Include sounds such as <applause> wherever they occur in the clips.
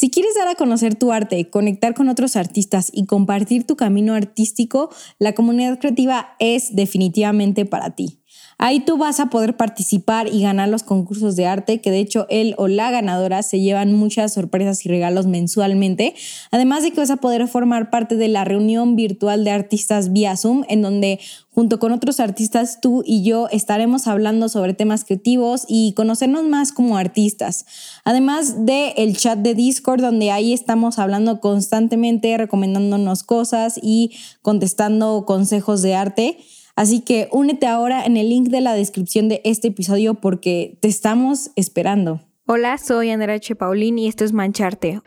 Si quieres dar a conocer tu arte, conectar con otros artistas y compartir tu camino artístico, la comunidad creativa es definitivamente para ti. Ahí tú vas a poder participar y ganar los concursos de arte, que de hecho él o la ganadora se llevan muchas sorpresas y regalos mensualmente. Además de que vas a poder formar parte de la reunión virtual de artistas vía Zoom, en donde junto con otros artistas tú y yo estaremos hablando sobre temas creativos y conocernos más como artistas. Además de el chat de Discord, donde ahí estamos hablando constantemente, recomendándonos cosas y contestando consejos de arte. Así que únete ahora en el link de la descripción de este episodio porque te estamos esperando. Hola, soy Andrea H. Paulín y esto es Mancharte.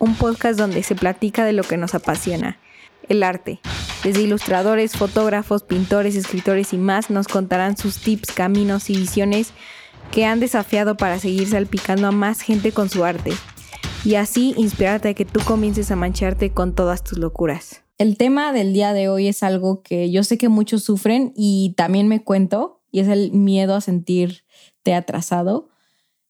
Un podcast donde se platica de lo que nos apasiona, el arte. Desde ilustradores, fotógrafos, pintores, escritores y más nos contarán sus tips, caminos y visiones que han desafiado para seguir salpicando a más gente con su arte. Y así inspirarte a que tú comiences a mancharte con todas tus locuras. El tema del día de hoy es algo que yo sé que muchos sufren y también me cuento, y es el miedo a sentirte atrasado.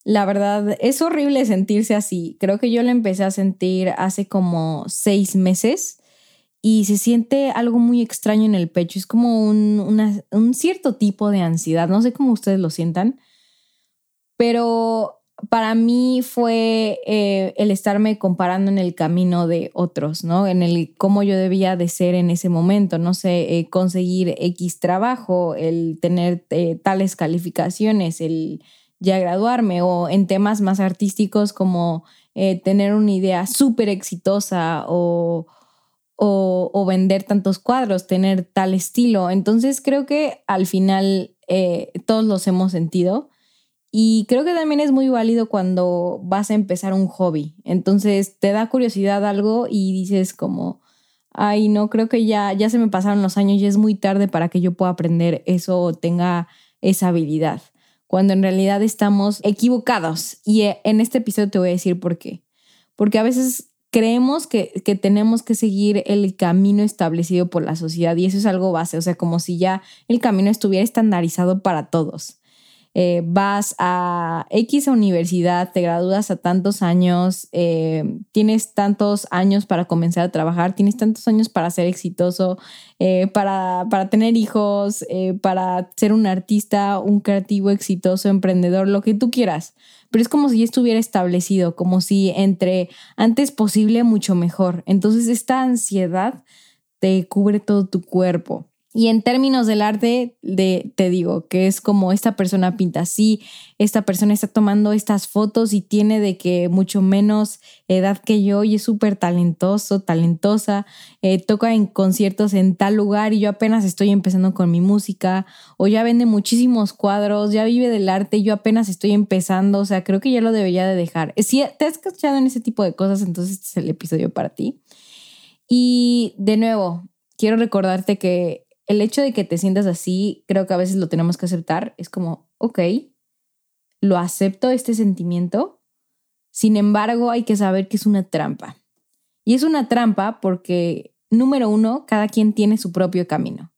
La verdad, es horrible sentirse así. Creo que yo lo empecé a sentir hace como seis meses y se siente algo muy extraño en el pecho. Es como un, un cierto tipo de ansiedad. No sé cómo ustedes lo sientan, pero para mí fue eh, el estarme comparando en el camino de otros, ¿no? En el cómo yo debía de ser en ese momento, no sé, eh, conseguir X trabajo, el tener eh, tales calificaciones, el ya graduarme o en temas más artísticos como tener una idea súper exitosa o, o, o, vender tantos cuadros, tener tal estilo. Entonces creo que al final todos los hemos sentido y creo que también es muy válido cuando vas a empezar un hobby. Entonces te da curiosidad algo y dices como, ay, no, creo que ya, ya se me pasaron los años y es muy tarde para que yo pueda aprender eso o tenga esa habilidad. Cuando en realidad estamos equivocados. Y eh, en este episodio te voy a decir por qué. Porque a veces creemos que, que tenemos que seguir el camino establecido por la sociedad y eso es algo base, o sea, como si ya el camino estuviera estandarizado para todos. Eh, vas a X universidad, te gradúas a tantos años, eh, tienes tantos años para comenzar a trabajar, tienes tantos años para ser exitoso, eh, para, para, tener hijos, para ser un artista, un creativo exitoso, emprendedor, lo que tú quieras. Pero es como si ya estuviera establecido, como si entre antes posible, mucho mejor. Entonces esta ansiedad te cubre todo tu cuerpo. Y en términos del arte, de, te digo que es como esta persona pinta así, esta persona está tomando estas fotos y tiene de que mucho menos edad que yo y es súper talentoso, talentosa, eh, toca en conciertos en tal lugar y yo apenas estoy empezando con mi música, o ya vende muchísimos cuadros, ya vive del arte y yo apenas estoy empezando, o sea, creo que ya lo debería de dejar. Si te has escuchado en ese tipo de cosas, entonces este es el episodio para ti. Y de nuevo, quiero recordarte que el hecho de que te sientas así, creo que a veces lo tenemos que aceptar. Es como, ok, lo acepto este sentimiento. Sin embargo, hay que saber que es una trampa. Y es una trampa porque, número uno, cada quien tiene su propio camino.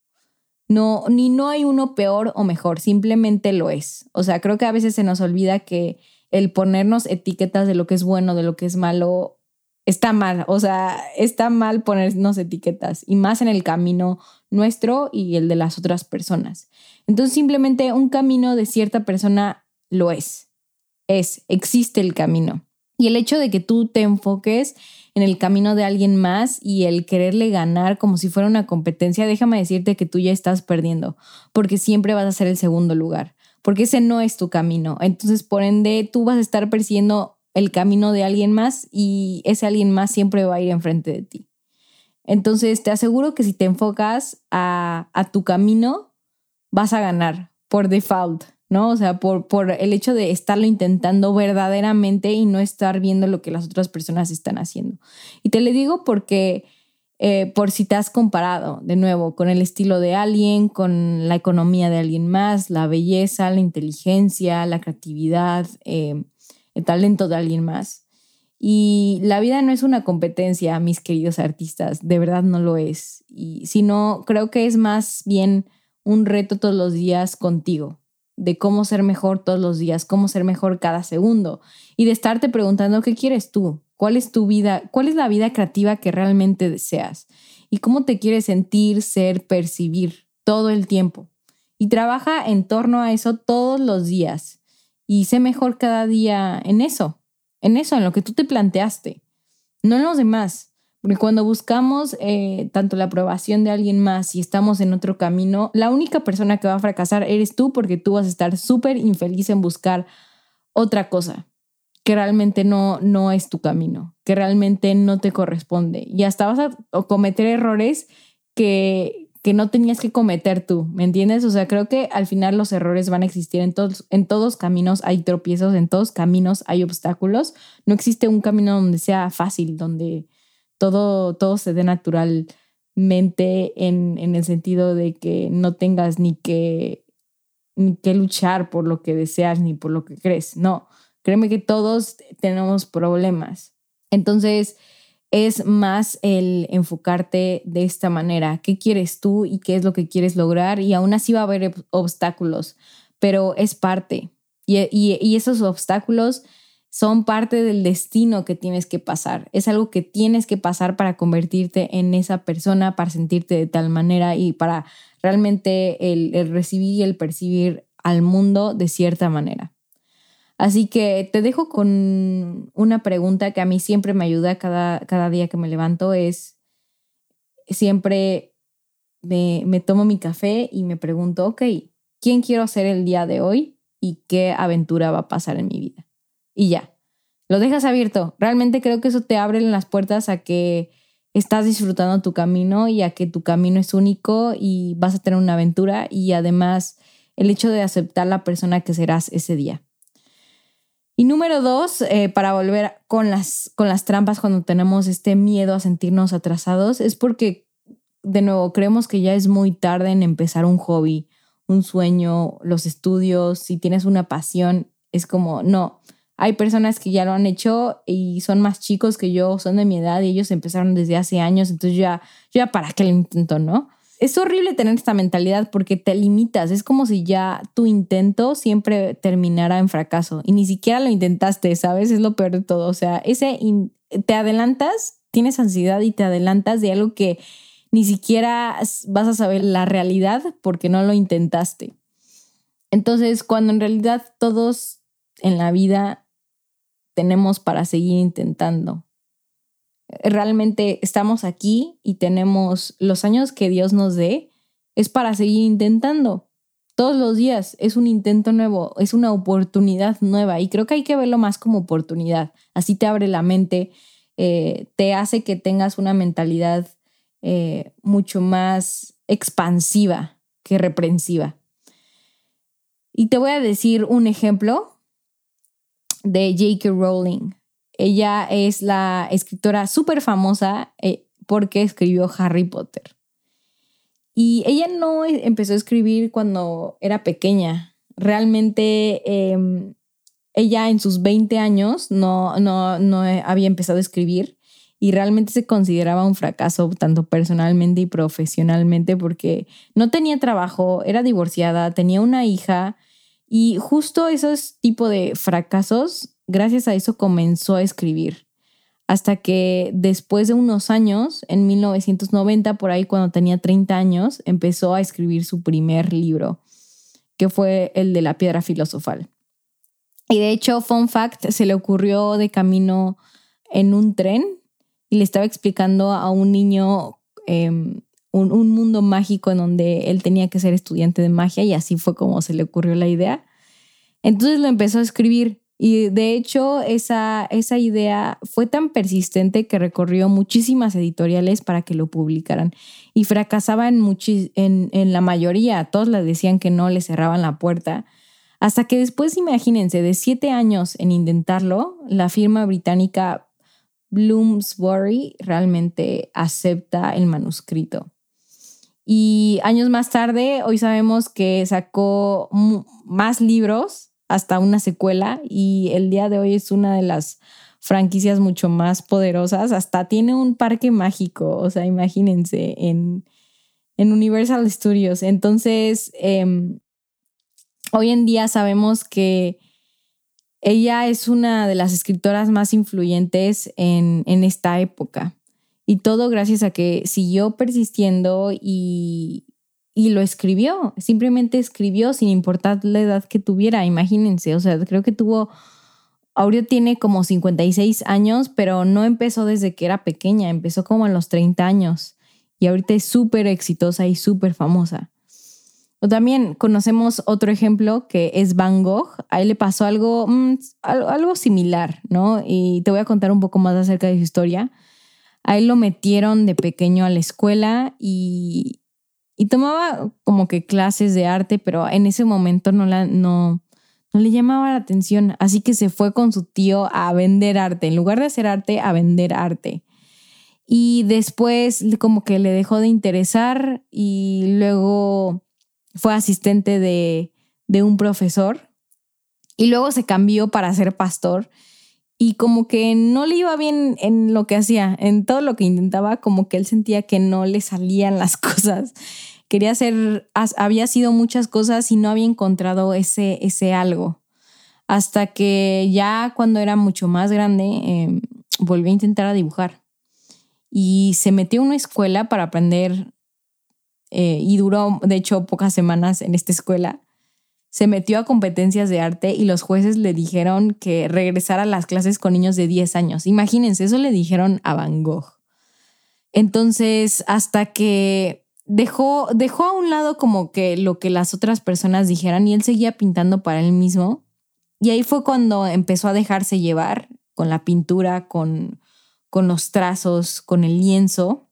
No, ni no hay uno peor o mejor, simplemente lo es. O sea, creo que a veces se nos olvida que el ponernos etiquetas de lo que es bueno, de lo que es malo, está mal, o sea, está mal ponernos etiquetas y más en el camino nuestro y el de las otras personas. Entonces simplemente un camino de cierta persona lo es, es, existe el camino. Y el hecho de que tú te enfoques en el camino de alguien más y el quererle ganar como si fuera una competencia, déjame decirte que tú ya estás perdiendo, porque siempre vas a ser el segundo lugar, porque ese no es tu camino. Entonces, por ende, tú vas a estar persiguiendo el camino de alguien más y ese alguien más siempre va a ir enfrente de ti. Entonces te aseguro que si te enfocas a, tu camino, vas a ganar por default, ¿no? O sea, por, por el hecho de estarlo intentando verdaderamente y no estar viendo lo que las otras personas están haciendo. Y te lo digo porque... Eh, por si te has comparado de nuevo con el estilo de alguien, con la economía de alguien más, la belleza, la inteligencia, la creatividad, eh, el talento de alguien más. Y la vida no es una competencia, mis queridos artistas, de verdad no lo es. Y sino creo que es más bien un reto todos los días contigo. de cómo ser mejor todos los días, cómo ser mejor cada segundo y de estarte preguntando qué quieres tú, cuál es tu vida, cuál es la vida creativa que realmente deseas y cómo te quieres sentir, ser, percibir todo el tiempo. Y trabaja en torno a eso todos los días y sé mejor cada día en eso, en eso, en lo que tú te planteaste, no en los demás. Porque cuando buscamos eh, tanto la aprobación de alguien más y estamos en otro camino, la única persona que va a fracasar eres tú porque tú vas a estar súper infeliz en buscar otra cosa que realmente no, no es tu camino, que realmente no te corresponde. Y hasta vas a cometer errores que, que no tenías que cometer tú, ¿me entiendes? O sea, creo que al final los errores van a existir en todos, en todos caminos, hay tropiezos, en todos caminos hay obstáculos. No existe un camino donde sea fácil, donde todo, todo se dé naturalmente en, en el sentido de que no tengas ni que, ni que luchar por lo que deseas ni por lo que crees. No, créeme que todos tenemos problemas. Entonces, es más el enfocarte de esta manera. ¿Qué quieres tú y qué es lo que quieres lograr? Y aún así va a haber obstáculos, pero es parte. Y, y, esos obstáculos son parte del destino que tienes que pasar. Es algo que tienes que pasar para convertirte en esa persona, para sentirte de tal manera y para realmente el, recibir y el percibir al mundo de cierta manera. Así que te dejo con una pregunta que a mí siempre me ayuda cada, cada día que me levanto. Es siempre me, me tomo mi café y me pregunto, ok, ¿quién quiero ser el día de hoy y qué aventura va a pasar en mi vida? y ya. Lo dejas abierto. Realmente creo que eso te abre las puertas a que estás disfrutando tu camino y a que tu camino es único y vas a tener una aventura y además el hecho de aceptar la persona que serás ese día. Y número dos, eh, para volver con las, con las trampas cuando tenemos este miedo a sentirnos atrasados, es porque, de nuevo, creemos que ya es muy tarde en empezar un hobby, un sueño, los estudios, si tienes una pasión, es como, no, hay personas que ya lo han hecho y son más chicos que yo, son de mi edad y ellos empezaron desde hace años, entonces ya, ya para qué lo intento, ¿no? Es horrible tener esta mentalidad porque te limitas, es como si ya tu intento siempre terminara en fracaso y ni siquiera lo intentaste, ¿sabes? Es lo peor de todo, o sea, ese te adelantas, tienes ansiedad y te adelantas de algo que ni siquiera vas a saber la realidad porque no lo intentaste. Entonces, cuando en realidad todos en la vida tenemos para seguir intentando. Realmente estamos aquí y tenemos los años que Dios nos dé, es para seguir intentando. Todos los días es un intento nuevo, es una oportunidad nueva y creo que hay que verlo más como oportunidad. Así te abre la mente, eh, te hace que tengas una mentalidad eh, mucho más expansiva que reprensiva. Y te voy a decir un ejemplo de J.K. Rowling. Ella es la escritora súper famosa eh, porque escribió Harry Potter. Y ella no empezó a escribir cuando era pequeña. Realmente em, ella en sus 20 años no, no, no había empezado a escribir y realmente se consideraba un fracaso tanto personalmente y profesionalmente porque no tenía trabajo, era divorciada, tenía una hija y justo esos tipo de fracasos, gracias a eso comenzó a escribir. Hasta que después de unos años, en 1990, por ahí cuando tenía 30 años, empezó a escribir su primer libro, que fue el de la piedra filosofal. Y de hecho, fun fact, se le ocurrió de camino en un tren y le estaba explicando a un niño em, un, mundo mágico en donde él tenía que ser estudiante de magia y así fue como se le ocurrió la idea. Entonces lo empezó a escribir y de hecho esa, esa idea fue tan persistente que recorrió muchísimas editoriales para que lo publicaran y fracasaba en, en, la mayoría, todos le decían que no, le cerraban la puerta. Hasta que después, imagínense, de siete años en intentarlo, la firma británica Bloomsbury realmente acepta el manuscrito. Y años más tarde, hoy sabemos que sacó más libros, hasta una secuela, y el día de hoy es una de las franquicias mucho más poderosas. Hasta tiene un parque mágico, o sea, imagínense, en, en Universal Studios. Entonces, em, hoy en día sabemos que ella es una de las escritoras más influyentes en, en esta época. Y todo gracias a que siguió persistiendo y, y lo escribió. Simplemente escribió sin importar la edad que tuviera. Imagínense, o sea, creo que tuvo Aureo tiene como 56 años, pero no empezó desde que era pequeña, empezó como a los 30 años y ahorita es súper exitosa y súper famosa. O también conocemos otro ejemplo que es Van Gogh. A le pasó algo, mm, algo similar, ¿no? Y te voy a contar un poco más acerca de su historia. A él lo metieron de pequeño a la escuela y, y tomaba como que clases de arte, pero en ese momento no, la, no, no le llamaba la atención, así que se fue con su tío a vender arte, en lugar de hacer arte, a vender arte. Y después como que le dejó de interesar y luego fue asistente de, de un profesor. Y luego se cambió para ser pastor. Y como que no le iba bien en lo que hacía, en todo lo que intentaba, como que él sentía que no le salían las <laughs> cosas quería hacer, había sido muchas cosas y no había encontrado ese, ese algo. Hasta que ya cuando era mucho más grande, eh, volví a intentar a dibujar. Y se metió a una escuela para aprender, eh, y duró, de hecho, pocas semanas en esta escuela. Se metió a competencias de arte y los jueces le dijeron que regresara a las clases con niños de 10 años. Imagínense, eso le dijeron a Van Gogh. Entonces, hasta que dejó, dejó a un lado como que lo que las otras personas dijeran y él seguía pintando para él mismo. Y ahí fue cuando empezó a dejarse llevar con la pintura, con, con los trazos, con el lienzo.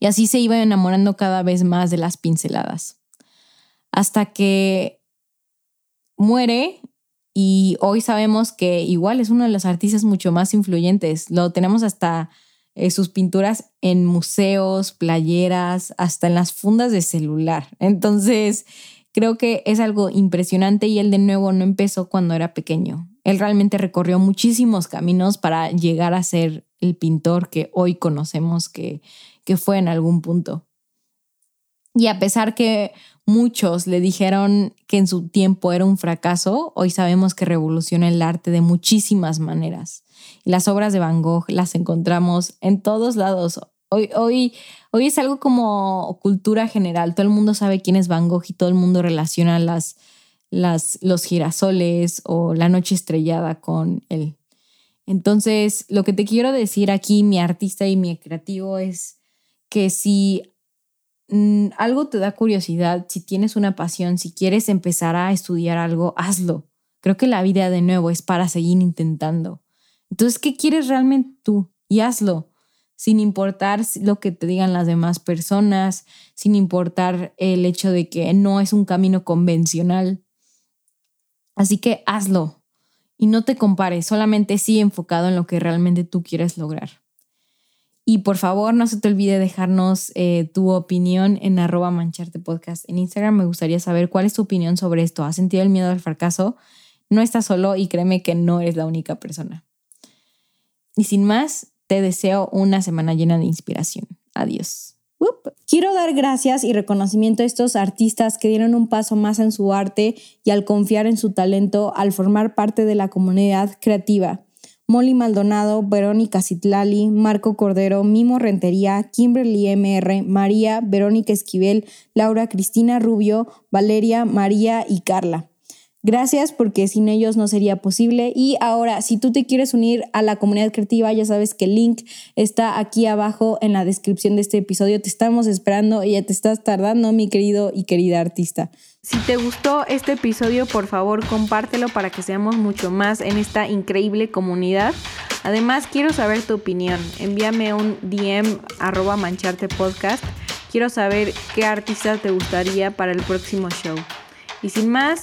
Y así se iba enamorando cada vez más de las pinceladas. Hasta que muere y hoy sabemos que igual es uno de los artistas mucho más influyentes. Lo tenemos hasta eh, sus pinturas en museos, playeras, hasta en las fundas de celular. Entonces, creo que es algo impresionante y él de nuevo no empezó cuando era pequeño. Él realmente recorrió muchísimos caminos para llegar a ser el pintor que hoy conocemos que, que fue en algún punto. Y a pesar que muchos le dijeron que en su tiempo era un fracaso, hoy sabemos que revoluciona el arte de muchísimas maneras. Las obras de Van Gogh las encontramos en todos lados. Hoy, hoy, hoy es algo como cultura general. Todo el mundo sabe quién es Van Gogh y todo el mundo relaciona las, las, los girasoles o la noche estrellada con él. Entonces, lo que te quiero decir aquí, mi artista y mi creativo, es que si mm, algo te da curiosidad, si tienes una pasión, si quieres empezar a estudiar algo, hazlo. Creo que la vida de nuevo es para seguir intentando. Entonces, ¿qué quieres realmente tú? Y hazlo, sin importar lo que te digan las demás personas, sin importar el hecho de que no es un camino convencional. Así que hazlo y no te compares, solamente sí enfocado en lo que realmente tú quieres lograr. Y por favor, no se te olvide dejarnos eh, tu opinión en arroba podcast en Instagram. Me gustaría saber cuál es tu opinión sobre esto. ¿Has sentido el miedo al fracaso? No estás solo y créeme que no eres la única persona. Y sin más, te deseo una semana llena de inspiración. Adiós. Quiero dar gracias y reconocimiento a estos artistas que dieron un paso más en su arte y al confiar en su talento al formar parte de la comunidad creativa. Molly Maldonado, Verónica Citlali, Marco Cordero, Mimo Rentería, Kimberly MR, María, Verónica Esquivel, Laura Cristina Rubio, Valeria, María y Carla. Gracias porque sin ellos no sería posible. Y ahora, si tú te quieres unir a la comunidad creativa, ya sabes que el link está aquí abajo en la descripción de este episodio. Te estamos esperando y ya te estás tardando, mi querido y querida artista. Si te gustó este episodio, por favor, compártelo para que seamos mucho más en esta increíble comunidad. Además, quiero saber tu opinión. Envíame un DM arroba mancharte podcast. Quiero saber qué artista te gustaría para el próximo show. Y sin más,